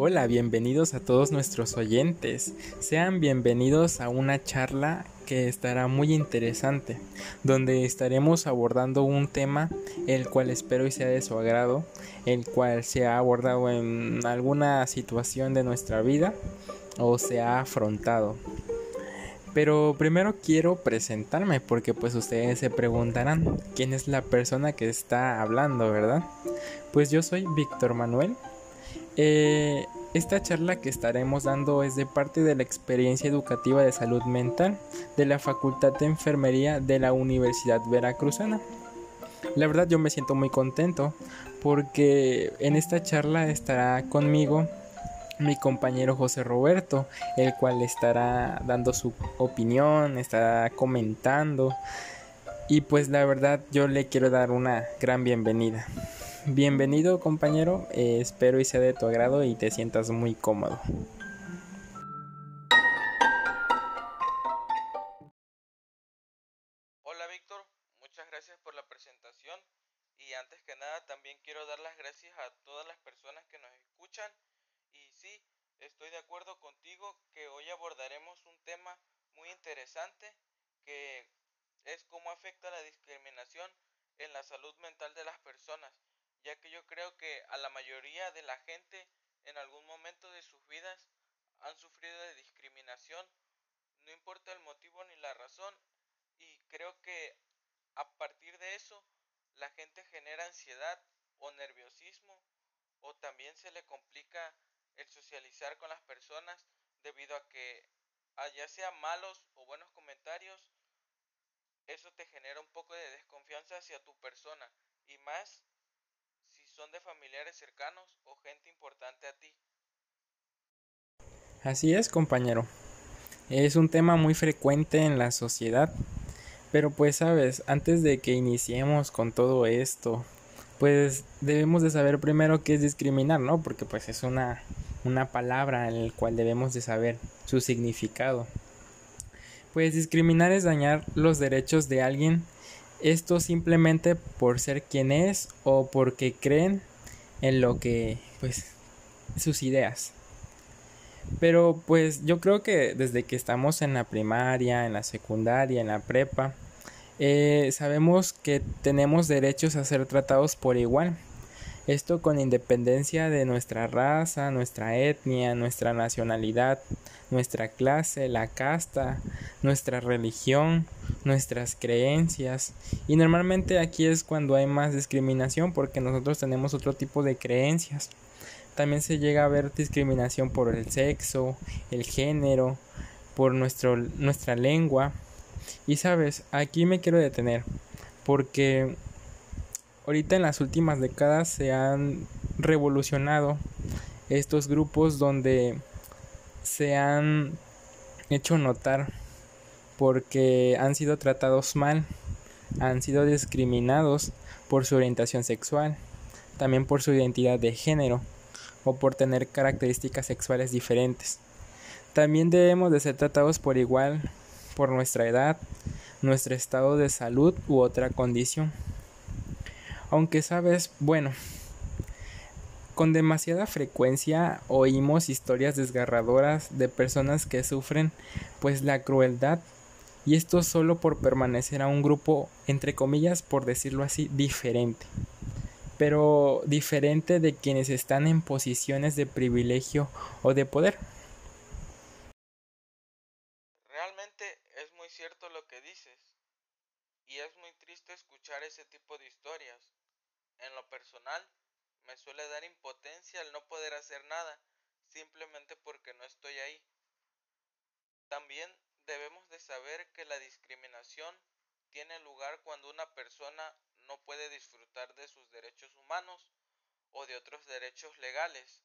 Hola, bienvenidos a todos nuestros oyentes. Sean bienvenidos a una charla que estará muy interesante, donde estaremos abordando un tema el cual espero y sea de su agrado, el cual se ha abordado en alguna situación de nuestra vida o se ha afrontado. Pero primero quiero presentarme porque pues ustedes se preguntarán quién es la persona que está hablando, ¿verdad? Pues yo soy Víctor Manuel. Eh, esta charla que estaremos dando es de parte de la experiencia educativa de salud mental de la Facultad de Enfermería de la Universidad Veracruzana. La verdad yo me siento muy contento porque en esta charla estará conmigo mi compañero José Roberto, el cual estará dando su opinión, estará comentando y pues la verdad yo le quiero dar una gran bienvenida. Bienvenido compañero, eh, espero y sea de tu agrado y te sientas muy cómodo. También se le complica el socializar con las personas debido a que ya sea malos o buenos comentarios, eso te genera un poco de desconfianza hacia tu persona y más si son de familiares cercanos o gente importante a ti. Así es, compañero. Es un tema muy frecuente en la sociedad. Pero pues sabes, antes de que iniciemos con todo esto, pues debemos de saber primero qué es discriminar, ¿no? Porque pues es una una palabra en la cual debemos de saber su significado. Pues discriminar es dañar los derechos de alguien, esto simplemente por ser quien es o porque creen en lo que, pues, sus ideas. Pero pues yo creo que desde que estamos en la primaria, en la secundaria, en la prepa, eh, sabemos que tenemos derechos a ser tratados por igual. Esto con independencia de nuestra raza, nuestra etnia, nuestra nacionalidad, nuestra clase, la casta, nuestra religión, nuestras creencias. Y normalmente aquí es cuando hay más discriminación porque nosotros tenemos otro tipo de creencias. También se llega a ver discriminación por el sexo, el género, por nuestro, nuestra lengua. Y sabes, aquí me quiero detener porque Ahorita en las últimas décadas se han revolucionado estos grupos donde se han hecho notar porque han sido tratados mal, han sido discriminados por su orientación sexual, también por su identidad de género o por tener características sexuales diferentes. También debemos de ser tratados por igual por nuestra edad, nuestro estado de salud u otra condición. Aunque sabes, bueno, con demasiada frecuencia oímos historias desgarradoras de personas que sufren pues la crueldad y esto solo por permanecer a un grupo entre comillas por decirlo así diferente pero diferente de quienes están en posiciones de privilegio o de poder. Realmente es muy cierto lo que dices y es muy triste escuchar ese tipo de historias. En lo personal, me suele dar impotencia al no poder hacer nada, simplemente porque no estoy ahí. También debemos de saber que la discriminación tiene lugar cuando una persona no puede disfrutar de sus derechos humanos o de otros derechos legales.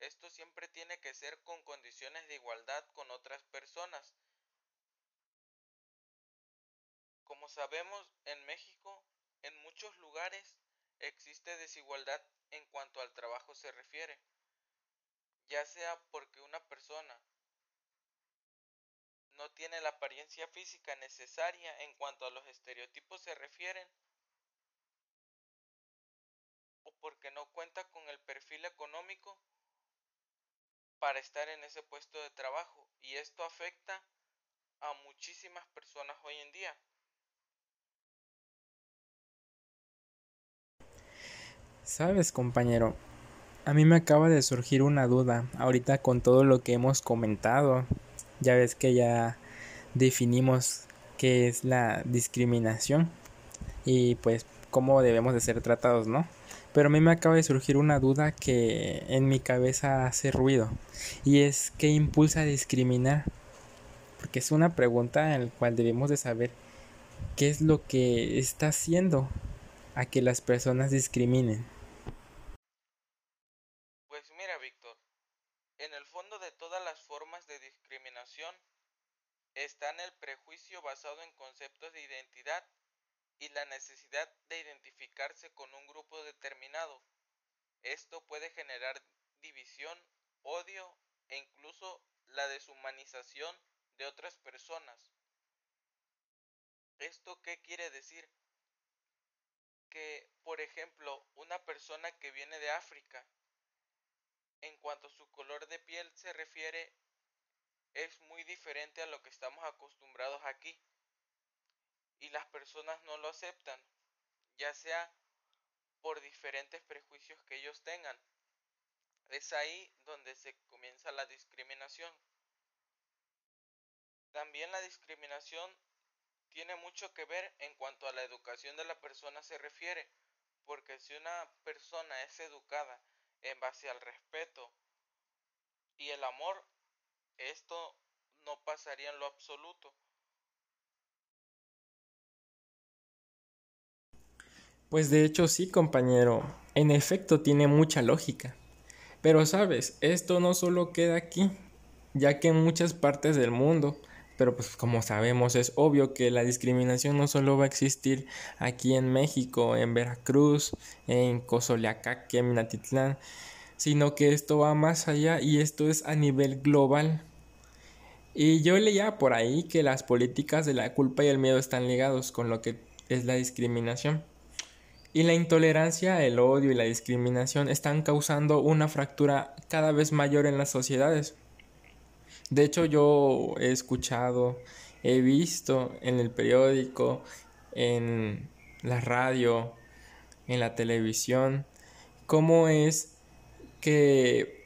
Esto siempre tiene que ser con condiciones de igualdad con otras personas. Como sabemos, en México, en muchos lugares existe desigualdad en cuanto al trabajo se refiere, ya sea porque una persona no tiene la apariencia física necesaria en cuanto a los estereotipos se refieren, o porque no cuenta con el perfil económico, para estar en ese puesto de trabajo y esto afecta a muchísimas personas hoy en día. Sabes, compañero, a mí me acaba de surgir una duda ahorita con todo lo que hemos comentado. Ya ves que ya definimos qué es la discriminación y pues cómo debemos de ser tratados, ¿no? Pero a mí me acaba de surgir una duda que en mi cabeza hace ruido y es qué impulsa a discriminar. Porque es una pregunta en la cual debemos de saber qué es lo que está haciendo a que las personas discriminen. Pues mira, Víctor, en el fondo de todas las formas de discriminación está en el prejuicio basado en conceptos de identidad y la necesidad de identificarse con un grupo determinado. Esto puede generar división, odio e incluso la deshumanización de otras personas. ¿Esto qué quiere decir? Que, por ejemplo, una persona que viene de África, en cuanto a su color de piel se refiere, es muy diferente a lo que estamos acostumbrados aquí y las personas no lo aceptan, ya sea por diferentes prejuicios que ellos tengan. Es ahí donde se comienza la discriminación. También la discriminación tiene mucho que ver en cuanto a la educación de la persona se refiere, porque si una persona es educada en base al respeto y el amor, esto no pasaría en lo absoluto. Pues de hecho sí, compañero, en efecto tiene mucha lógica. Pero sabes, esto no solo queda aquí, ya que en muchas partes del mundo, pero pues como sabemos es obvio que la discriminación no solo va a existir aquí en México, en Veracruz, en Cozoleacaque, en Minatitlán, sino que esto va más allá y esto es a nivel global. Y yo leía por ahí que las políticas de la culpa y el miedo están ligados con lo que es la discriminación. Y la intolerancia, el odio y la discriminación están causando una fractura cada vez mayor en las sociedades. De hecho, yo he escuchado, he visto en el periódico, en la radio, en la televisión, cómo es que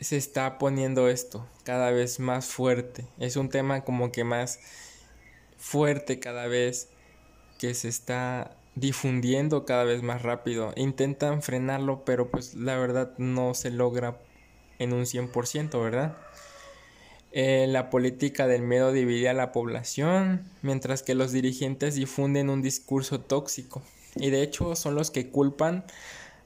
se está poniendo esto cada vez más fuerte. Es un tema como que más fuerte cada vez que se está difundiendo cada vez más rápido. Intentan frenarlo, pero pues la verdad no se logra en un 100%, ¿verdad? Eh, la política del miedo divide a la población, mientras que los dirigentes difunden un discurso tóxico. Y de hecho son los que culpan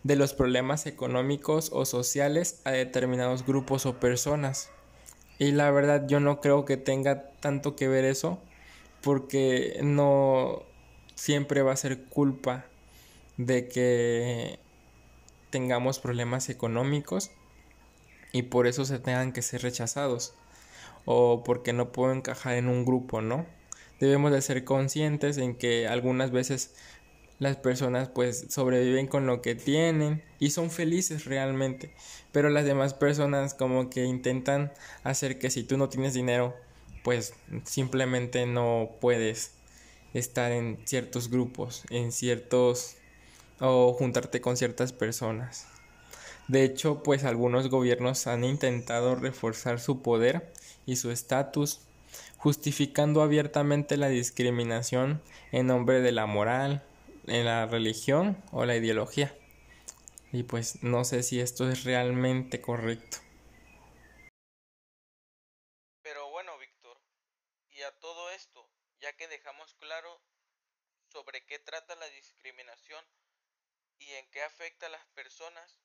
de los problemas económicos o sociales a determinados grupos o personas. Y la verdad yo no creo que tenga tanto que ver eso, porque no, siempre va a ser culpa de que tengamos problemas económicos y por eso se tengan que ser rechazados o porque no puedo encajar en un grupo, ¿no? Debemos de ser conscientes en que algunas veces las personas pues sobreviven con lo que tienen y son felices realmente, pero las demás personas como que intentan hacer que si tú no tienes dinero pues simplemente no puedes estar en ciertos grupos, en ciertos o juntarte con ciertas personas. De hecho, pues algunos gobiernos han intentado reforzar su poder y su estatus, justificando abiertamente la discriminación en nombre de la moral, en la religión o la ideología. Y pues no sé si esto es realmente correcto. sobre qué trata la discriminación y en qué afecta a las personas,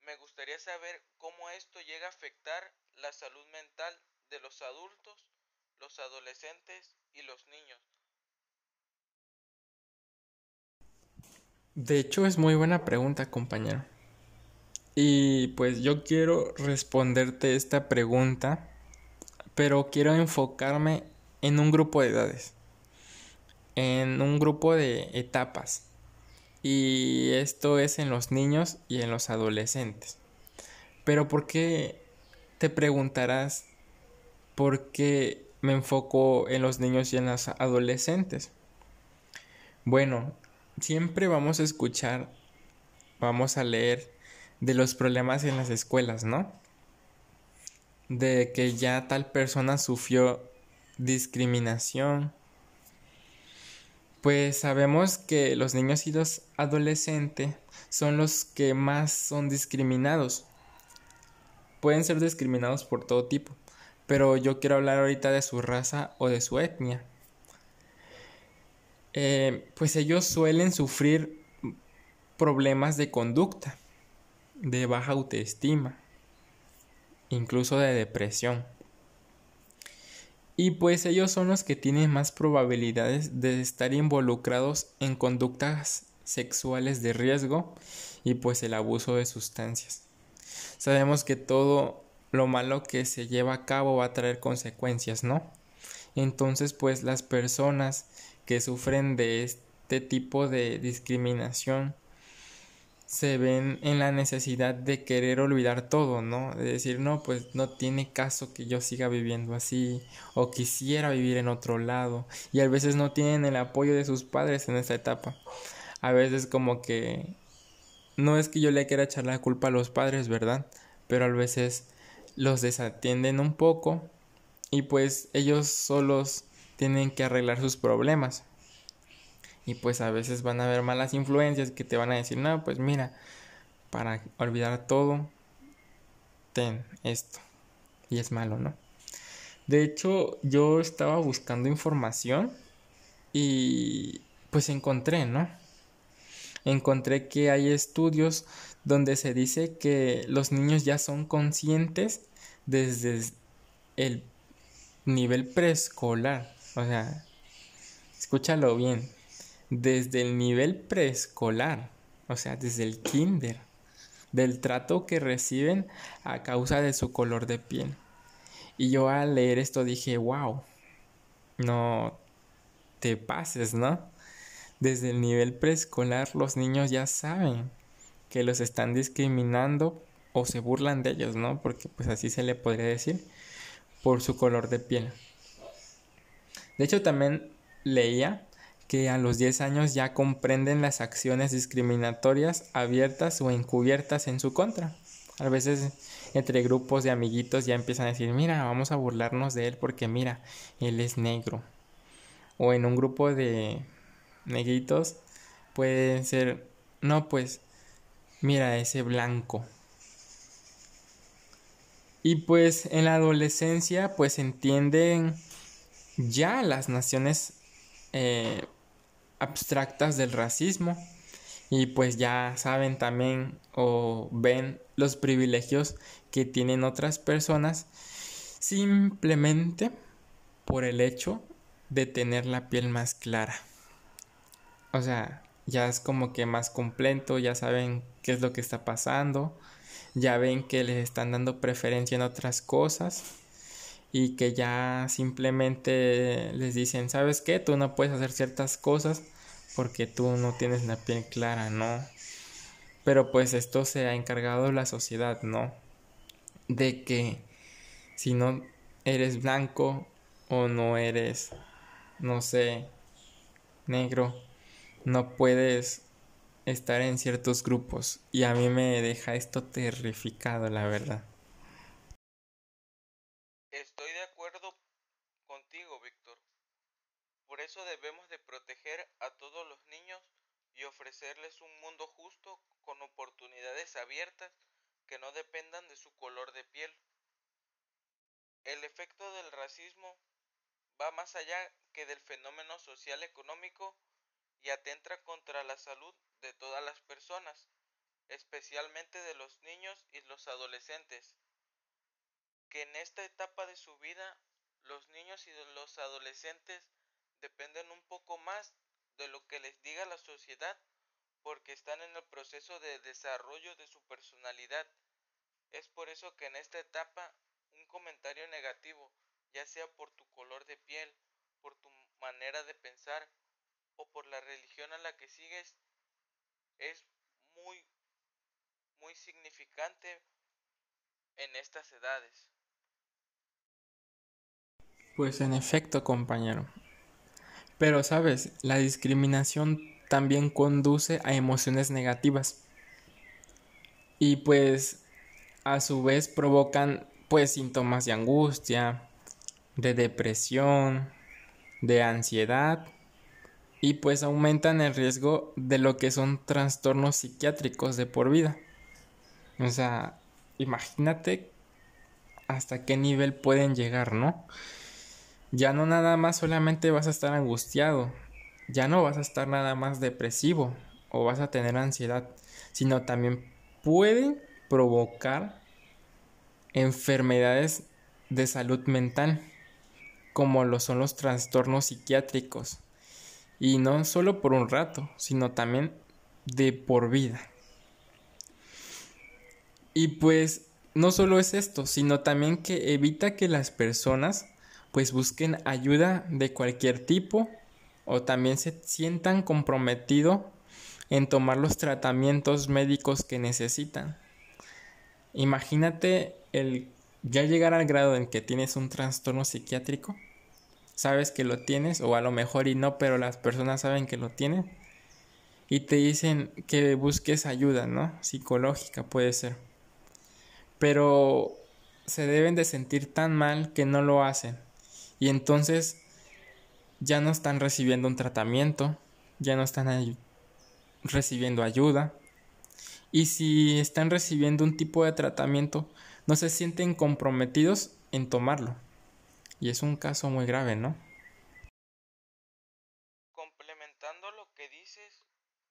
me gustaría saber cómo esto llega a afectar la salud mental de los adultos, los adolescentes y los niños. De hecho, es muy buena pregunta, compañero. Y pues yo quiero responderte esta pregunta, pero quiero enfocarme en un grupo de edades en un grupo de etapas. Y esto es en los niños y en los adolescentes. Pero ¿por qué te preguntarás por qué me enfoco en los niños y en los adolescentes. Bueno, siempre vamos a escuchar, vamos a leer de los problemas en las escuelas, ¿no? De que ya tal persona sufrió discriminación. Pues sabemos que los niños y los adolescentes son los que más son discriminados. Pueden ser discriminados por todo tipo, pero yo quiero hablar ahorita de su raza o de su etnia. Eh, pues ellos suelen sufrir problemas de conducta, de baja autoestima, incluso de depresión. Y pues ellos son los que tienen más probabilidades de estar involucrados en conductas sexuales de riesgo y pues el abuso de sustancias. Sabemos que todo lo malo que se lleva a cabo va a traer consecuencias, ¿no? Entonces pues las personas que sufren de este tipo de discriminación se ven en la necesidad de querer olvidar todo, ¿no? De decir, no, pues no tiene caso que yo siga viviendo así o quisiera vivir en otro lado y a veces no tienen el apoyo de sus padres en esta etapa. A veces como que no es que yo le quiera echar la culpa a los padres, ¿verdad? Pero a veces los desatienden un poco y pues ellos solos tienen que arreglar sus problemas. Y pues a veces van a haber malas influencias que te van a decir, no, pues mira, para olvidar todo, ten esto. Y es malo, ¿no? De hecho, yo estaba buscando información y pues encontré, ¿no? Encontré que hay estudios donde se dice que los niños ya son conscientes desde el nivel preescolar o sea, escúchalo bien. Desde el nivel preescolar, o sea, desde el kinder, del trato que reciben a causa de su color de piel. Y yo al leer esto dije, wow, no te pases, ¿no? Desde el nivel preescolar los niños ya saben que los están discriminando o se burlan de ellos, ¿no? Porque pues así se le podría decir por su color de piel. De hecho, también leía que a los 10 años ya comprenden las acciones discriminatorias abiertas o encubiertas en su contra. A veces entre grupos de amiguitos ya empiezan a decir, mira, vamos a burlarnos de él porque mira, él es negro. O en un grupo de negritos puede ser, no, pues, mira, ese blanco. Y pues en la adolescencia pues entienden ya las naciones eh, abstractas del racismo y pues ya saben también o ven los privilegios que tienen otras personas simplemente por el hecho de tener la piel más clara. O sea, ya es como que más completo, ya saben qué es lo que está pasando, ya ven que les están dando preferencia en otras cosas y que ya simplemente les dicen, ¿sabes qué? Tú no puedes hacer ciertas cosas porque tú no tienes la piel clara, ¿no? Pero pues esto se ha encargado la sociedad, ¿no? De que si no eres blanco o no eres, no sé, negro, no puedes estar en ciertos grupos. Y a mí me deja esto terrificado, la verdad. eso debemos de proteger a todos los niños y ofrecerles un mundo justo con oportunidades abiertas que no dependan de su color de piel. El efecto del racismo va más allá que del fenómeno social económico y atenta contra la salud de todas las personas, especialmente de los niños y los adolescentes, que en esta etapa de su vida los niños y los adolescentes dependen un poco más de lo que les diga la sociedad porque están en el proceso de desarrollo de su personalidad. Es por eso que en esta etapa un comentario negativo, ya sea por tu color de piel, por tu manera de pensar o por la religión a la que sigues, es muy, muy significante en estas edades. Pues en efecto, compañero. Pero sabes, la discriminación también conduce a emociones negativas. Y pues a su vez provocan pues síntomas de angustia, de depresión, de ansiedad y pues aumentan el riesgo de lo que son trastornos psiquiátricos de por vida. O sea, imagínate hasta qué nivel pueden llegar, ¿no? Ya no nada más solamente vas a estar angustiado, ya no vas a estar nada más depresivo o vas a tener ansiedad, sino también pueden provocar enfermedades de salud mental, como lo son los trastornos psiquiátricos. Y no solo por un rato, sino también de por vida. Y pues no solo es esto, sino también que evita que las personas pues busquen ayuda de cualquier tipo o también se sientan comprometidos en tomar los tratamientos médicos que necesitan. Imagínate el ya llegar al grado en que tienes un trastorno psiquiátrico, sabes que lo tienes o a lo mejor y no, pero las personas saben que lo tienen y te dicen que busques ayuda, ¿no? Psicológica puede ser. Pero se deben de sentir tan mal que no lo hacen y entonces ya no están recibiendo un tratamiento, ya no están recibiendo ayuda y si están recibiendo un tipo de tratamiento, no se sienten comprometidos en tomarlo. Y es un caso muy grave, ¿no? Complementando lo que dices,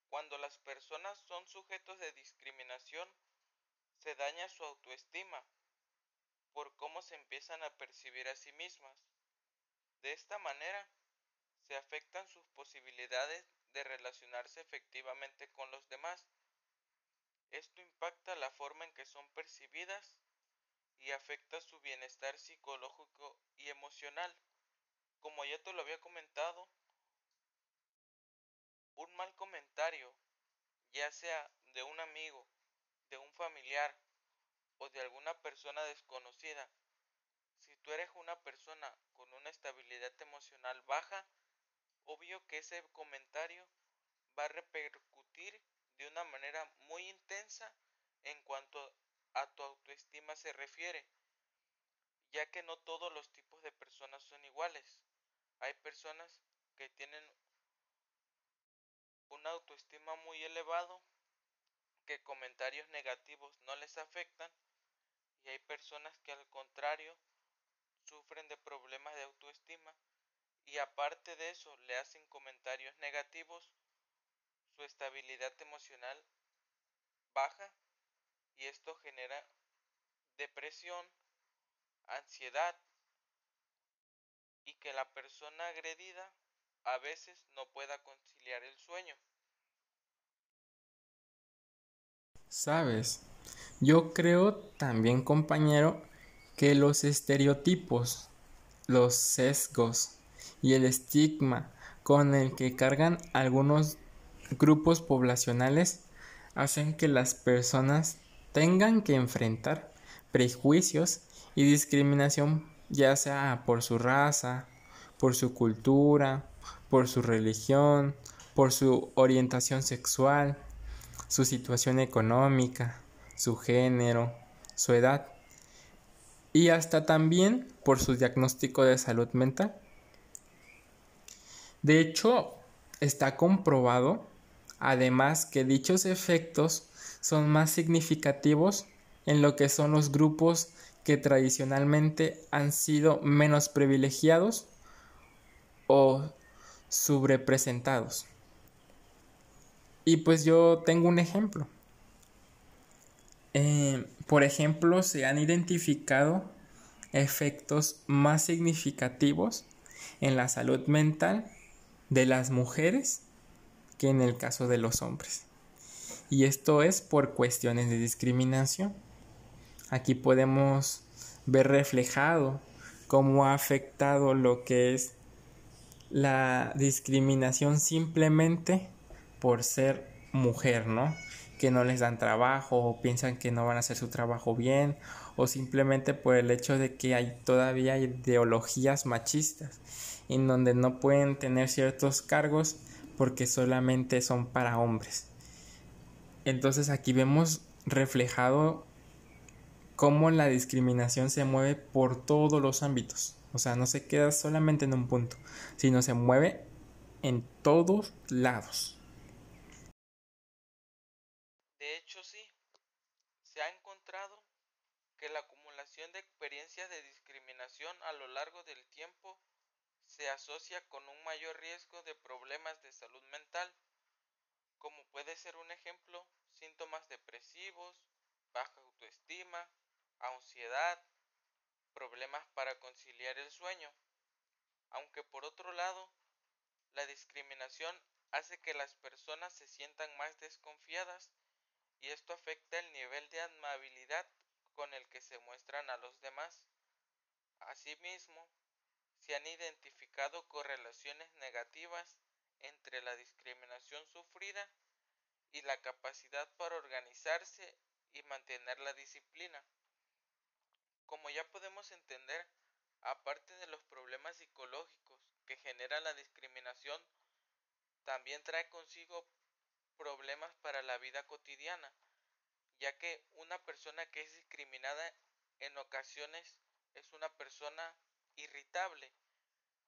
cuando las personas son sujetos de discriminación, se daña su autoestima por cómo se empiezan a percibir a sí mismas. De esta manera, se afectan sus posibilidades de relacionarse efectivamente con los demás esto impacta la forma en que son percibidas y afecta su bienestar psicológico y emocional. Como ya te lo había comentado, un mal comentario, ya sea de un amigo, de un familiar o de alguna persona desconocida, si tú eres una persona con una estabilidad emocional baja, obvio que ese comentario va a repercutir de una manera muy intensa en cuanto a tu autoestima se refiere, ya que no todos los tipos de personas son iguales. Hay personas que tienen una autoestima muy elevado, que comentarios negativos no les afectan, y hay personas que al contrario sufren de problemas de autoestima y aparte de eso le hacen comentarios negativos su estabilidad emocional baja y esto genera depresión, ansiedad y que la persona agredida a veces no pueda conciliar el sueño. Sabes, yo creo también compañero que los estereotipos, los sesgos y el estigma con el que cargan algunos grupos poblacionales hacen que las personas tengan que enfrentar prejuicios y discriminación ya sea por su raza, por su cultura, por su religión, por su orientación sexual, su situación económica, su género, su edad y hasta también por su diagnóstico de salud mental. De hecho, está comprobado además que dichos efectos son más significativos en lo que son los grupos que tradicionalmente han sido menos privilegiados o subrepresentados. Y pues yo tengo un ejemplo. Eh, por ejemplo, se han identificado efectos más significativos en la salud mental de las mujeres que en el caso de los hombres. Y esto es por cuestiones de discriminación. Aquí podemos ver reflejado cómo ha afectado lo que es la discriminación simplemente por ser mujer, ¿no? Que no les dan trabajo o piensan que no van a hacer su trabajo bien o simplemente por el hecho de que hay todavía ideologías machistas en donde no pueden tener ciertos cargos porque solamente son para hombres. Entonces aquí vemos reflejado cómo la discriminación se mueve por todos los ámbitos. O sea, no se queda solamente en un punto, sino se mueve en todos lados. De hecho, sí, se ha encontrado que la acumulación de experiencias de discriminación a lo largo del tiempo se asocia con un mayor riesgo de problemas de salud mental, como puede ser un ejemplo, síntomas depresivos, baja autoestima, ansiedad, problemas para conciliar el sueño. Aunque por otro lado, la discriminación hace que las personas se sientan más desconfiadas y esto afecta el nivel de amabilidad con el que se muestran a los demás. Asimismo, se han identificado correlaciones negativas entre la discriminación sufrida y la capacidad para organizarse y mantener la disciplina. Como ya podemos entender, aparte de los problemas psicológicos que genera la discriminación, también trae consigo problemas para la vida cotidiana, ya que una persona que es discriminada en ocasiones es una persona irritable,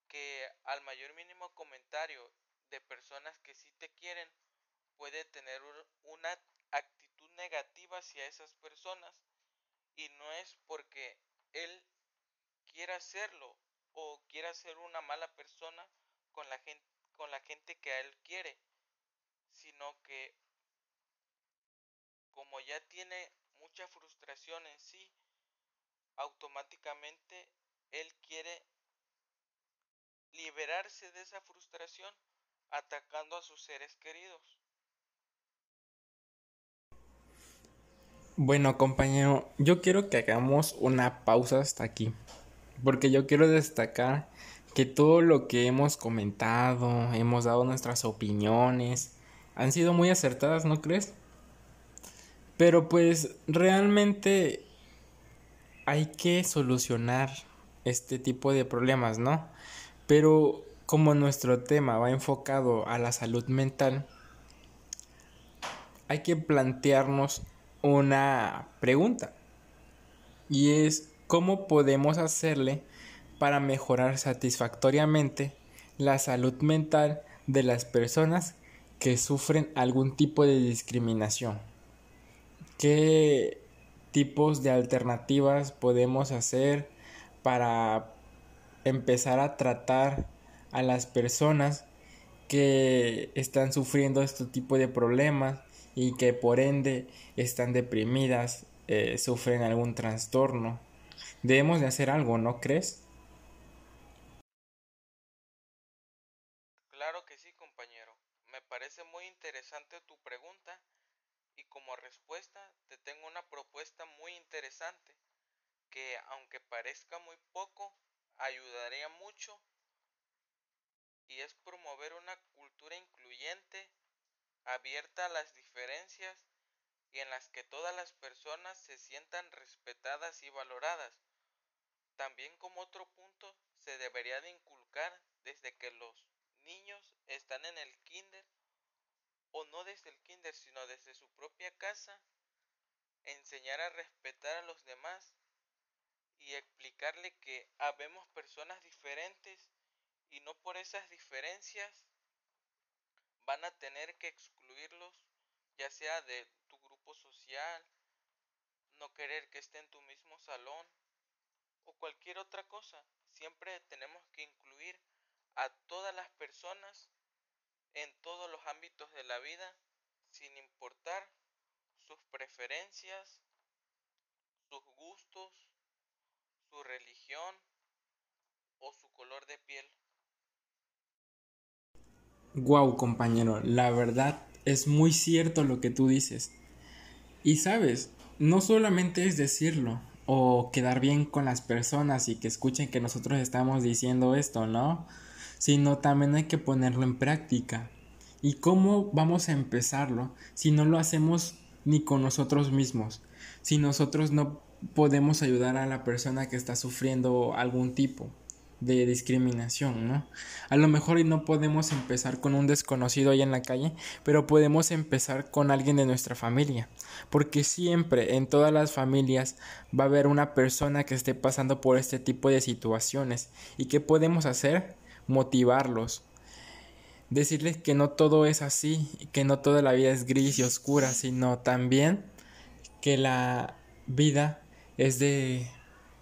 que al mayor mínimo comentario de personas que sí te quieren puede tener una actitud negativa hacia esas personas y no es porque él quiera hacerlo o quiera ser una mala persona con la gente con la gente que a él quiere, sino que como ya tiene mucha frustración en sí, automáticamente él quiere liberarse de esa frustración atacando a sus seres queridos. Bueno, compañero, yo quiero que hagamos una pausa hasta aquí, porque yo quiero destacar que todo lo que hemos comentado, hemos dado nuestras opiniones, han sido muy acertadas, ¿no crees? Pero pues realmente hay que solucionar este tipo de problemas, ¿no? Pero como nuestro tema va enfocado a la salud mental, hay que plantearnos una pregunta y es cómo podemos hacerle para mejorar satisfactoriamente la salud mental de las personas que sufren algún tipo de discriminación. ¿Qué tipos de alternativas podemos hacer para empezar a tratar a las personas que están sufriendo este tipo de problemas y que por ende están deprimidas, eh, sufren algún trastorno. Debemos de hacer algo, ¿no crees? Claro que sí, compañero. Me parece muy interesante tu pregunta y como respuesta te tengo una propuesta muy interesante que aunque parezca muy poco, ayudaría mucho y es promover una cultura incluyente abierta a las diferencias y en las que todas las personas se sientan respetadas y valoradas. También como otro punto se debería de inculcar desde que los niños están en el kinder o no desde el kinder sino desde su propia casa enseñar a respetar a los demás y explicarle que habemos personas diferentes y no por esas diferencias van a tener que excluirlos, ya sea de tu grupo social, no querer que esté en tu mismo salón o cualquier otra cosa. Siempre tenemos que incluir a todas las personas en todos los ámbitos de la vida, sin importar sus preferencias, sus gustos, su religión o su color de piel. Wow, compañero, la verdad es muy cierto lo que tú dices. Y sabes, no solamente es decirlo o quedar bien con las personas y que escuchen que nosotros estamos diciendo esto, ¿no? Sino también hay que ponerlo en práctica. ¿Y cómo vamos a empezarlo si no lo hacemos ni con nosotros mismos? Si nosotros no podemos ayudar a la persona que está sufriendo algún tipo de discriminación, ¿no? A lo mejor no podemos empezar con un desconocido ahí en la calle, pero podemos empezar con alguien de nuestra familia, porque siempre en todas las familias va a haber una persona que esté pasando por este tipo de situaciones. ¿Y qué podemos hacer? Motivarlos. Decirles que no todo es así, que no toda la vida es gris y oscura, sino también que la vida es de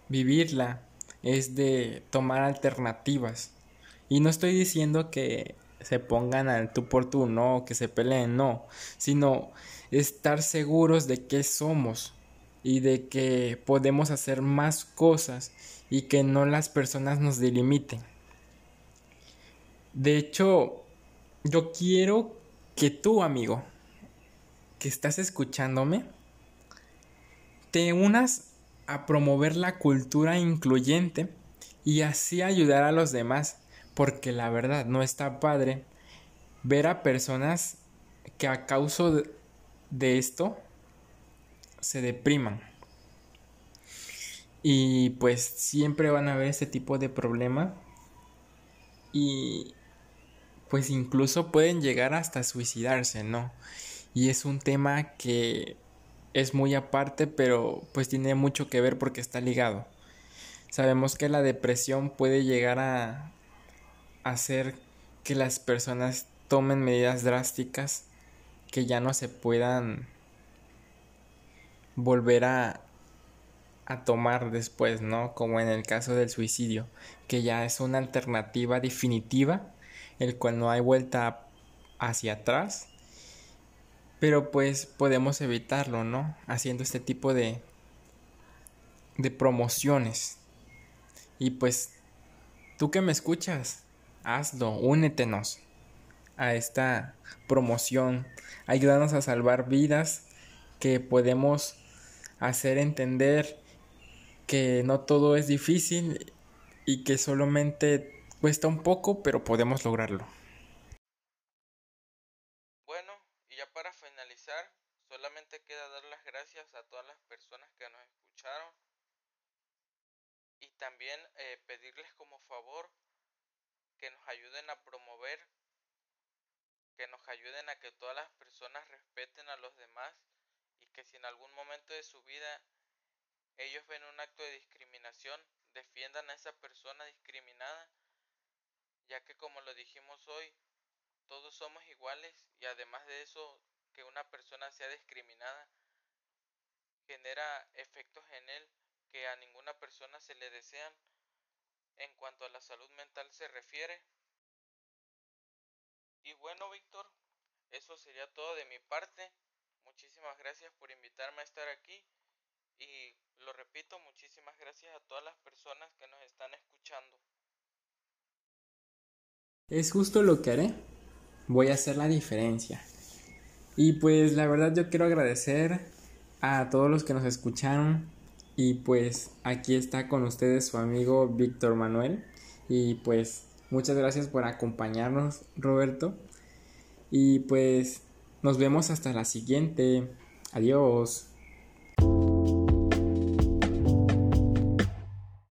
vivirla es de tomar alternativas. Y no estoy diciendo que se pongan al tú por tú, no, que se peleen, no, sino estar seguros de que somos y de que podemos hacer más cosas y que no las personas nos delimiten. De hecho, yo quiero que tú, amigo, que estás escuchándome, te unas a promover la cultura incluyente y así ayudar a los demás, porque la verdad no está padre ver a personas que a causa de esto se depriman. Y pues siempre van a haber este tipo de problema y pues incluso pueden llegar hasta suicidarse, ¿no? Y es un tema que es muy aparte, pero pues tiene mucho que ver porque está ligado. Sabemos que la depresión puede llegar a hacer que las personas tomen medidas drásticas que ya no se puedan volver a, tomar después, ¿no? Como en el caso del suicidio, que ya es una alternativa definitiva, el cual no hay vuelta hacia atrás pero pues podemos evitarlo, ¿no? Haciendo este tipo de, de promociones. Y pues, tú que me escuchas, hazlo, únetenos a esta promoción. Ayúdanos a salvar vidas que podemos hacer entender que no todo es difícil y que solamente cuesta un poco, pero podemos lograrlo. solamente queda dar las gracias a todas las personas que nos escucharon. Y también eh, pedirles como favor que nos ayuden a promover, que nos ayuden a que todas las personas respeten a los demás y que si en algún momento de su vida ellos ven un acto de discriminación, defiendan a esa persona discriminada, ya que como lo dijimos hoy, todos somos iguales y además de eso que una persona sea discriminada genera efectos en él que a ninguna persona se le desean en cuanto a la salud mental se refiere. Y bueno, Víctor, eso sería todo de mi parte. Muchísimas gracias por invitarme a estar aquí y lo repito, muchísimas gracias a todas las personas que nos están escuchando. Es justo lo que haré. Voy a hacer la diferencia. Y pues la verdad yo quiero agradecer a todos los que nos escucharon y pues aquí está con ustedes su amigo Víctor Manuel y pues muchas gracias por acompañarnos Roberto y pues nos vemos hasta la siguiente. Adiós.